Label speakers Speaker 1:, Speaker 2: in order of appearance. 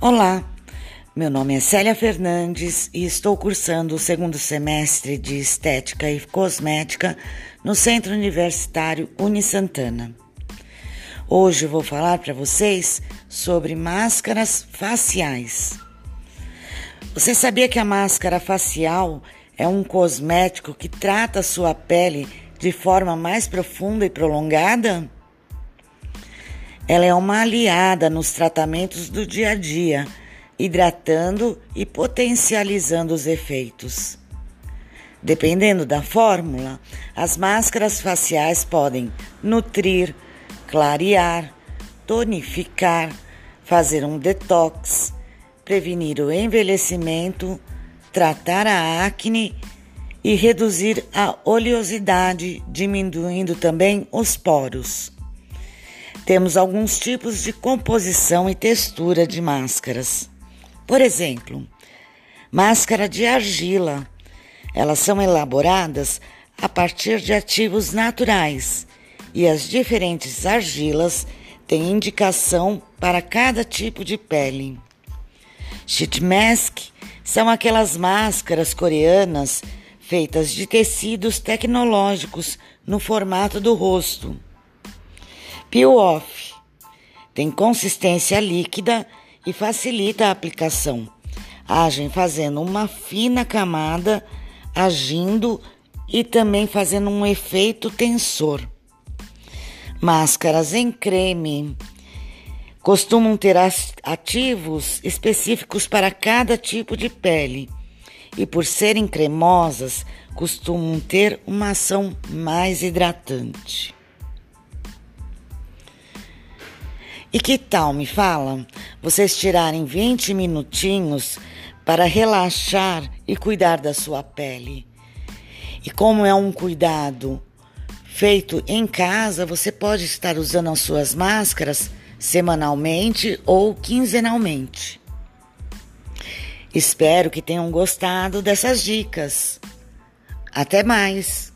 Speaker 1: Olá, meu nome é Célia Fernandes e estou cursando o segundo semestre de Estética e Cosmética no Centro Universitário Uni Santana. Hoje vou falar para vocês sobre máscaras faciais. Você sabia que a máscara facial é um cosmético que trata a sua pele de forma mais profunda e prolongada? Ela é uma aliada nos tratamentos do dia a dia, hidratando e potencializando os efeitos. Dependendo da fórmula, as máscaras faciais podem nutrir, clarear, tonificar, fazer um detox, prevenir o envelhecimento, tratar a acne e reduzir a oleosidade, diminuindo também os poros. Temos alguns tipos de composição e textura de máscaras. Por exemplo, máscara de argila. Elas são elaboradas a partir de ativos naturais e as diferentes argilas têm indicação para cada tipo de pele. Sheet mask são aquelas máscaras coreanas feitas de tecidos tecnológicos no formato do rosto. Peel Off tem consistência líquida e facilita a aplicação. Agem fazendo uma fina camada, agindo e também fazendo um efeito tensor. Máscaras em creme costumam ter ativos específicos para cada tipo de pele e, por serem cremosas, costumam ter uma ação mais hidratante. E que tal, me fala, vocês tirarem 20 minutinhos para relaxar e cuidar da sua pele? E como é um cuidado feito em casa, você pode estar usando as suas máscaras semanalmente ou quinzenalmente. Espero que tenham gostado dessas dicas. Até mais!